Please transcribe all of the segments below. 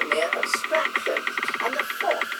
Things mere abstractions. And the fourth,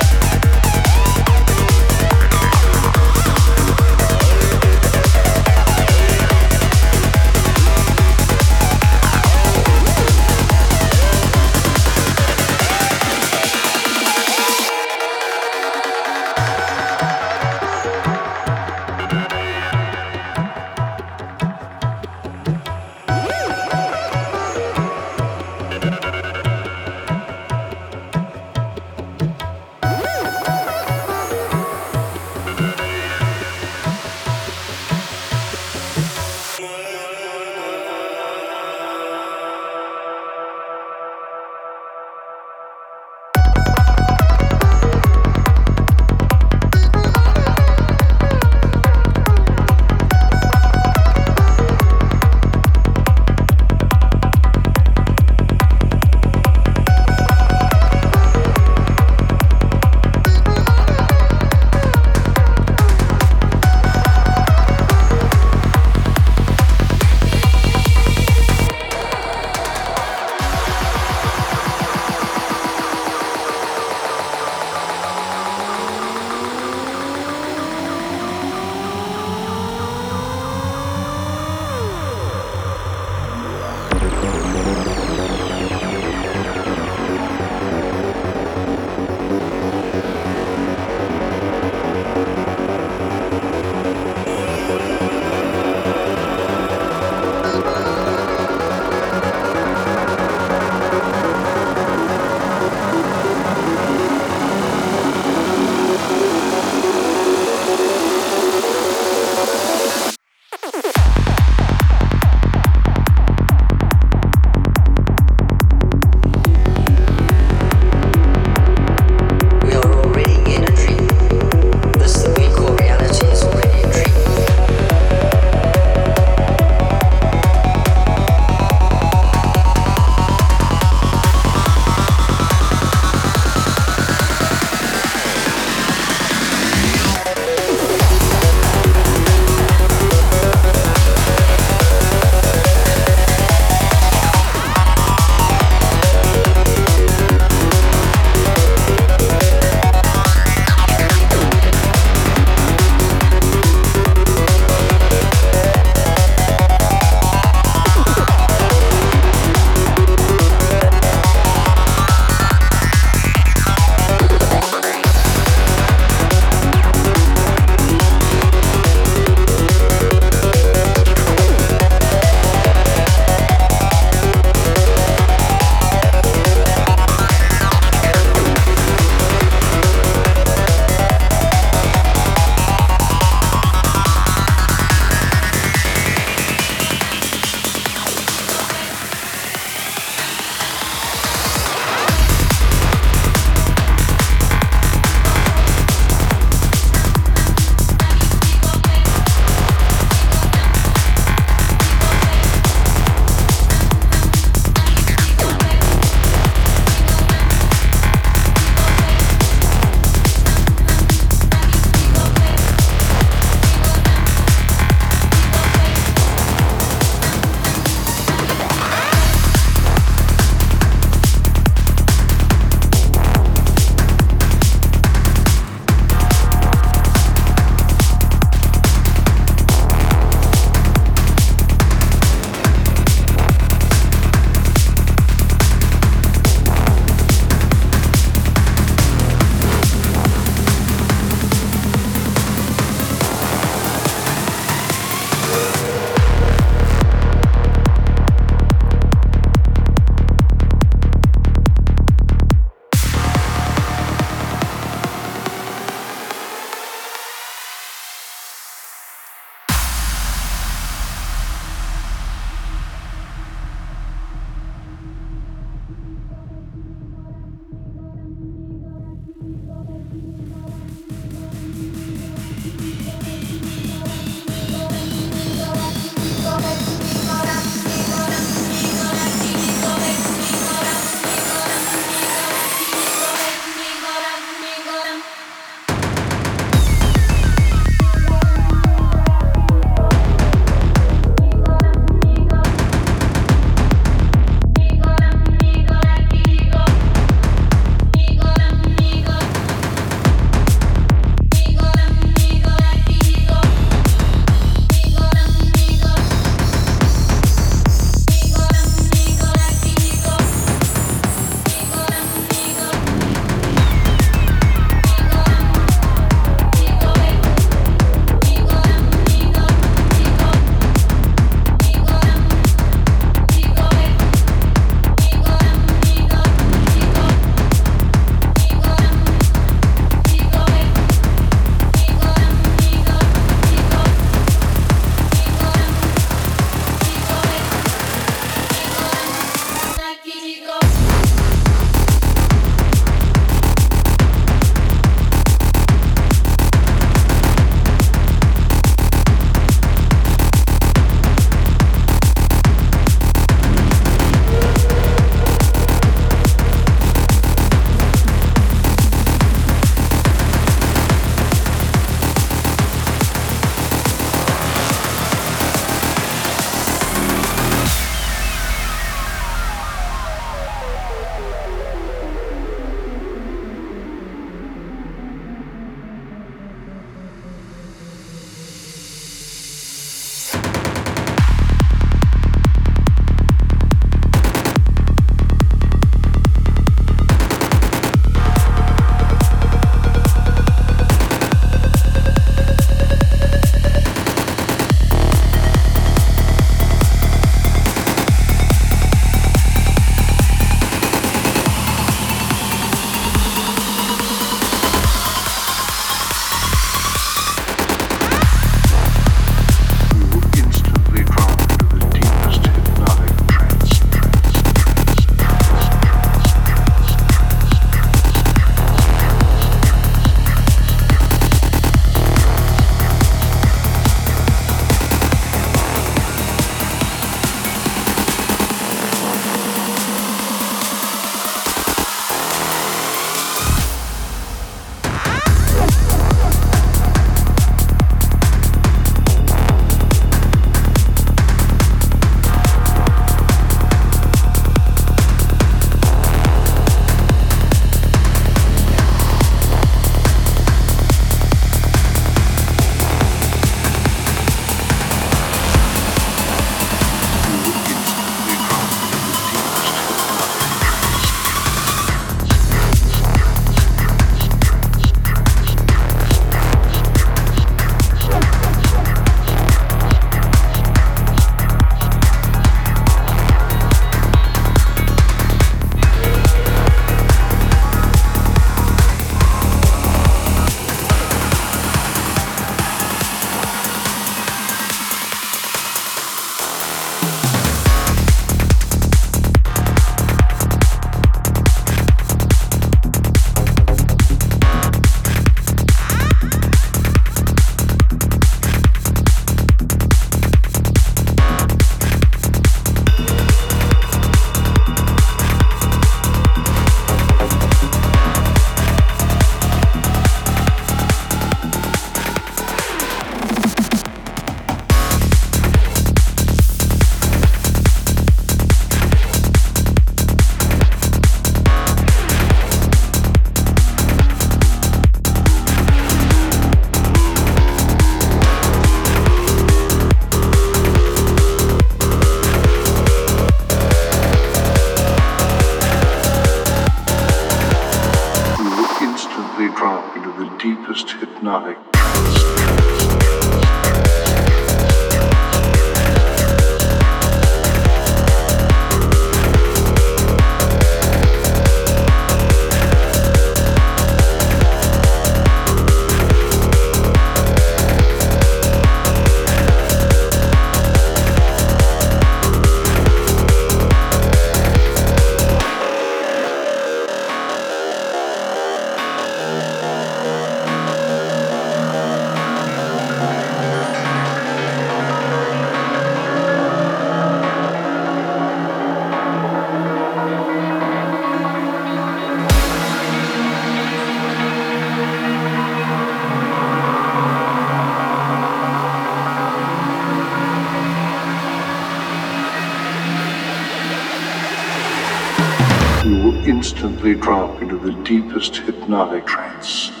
deepest hypnotic trance.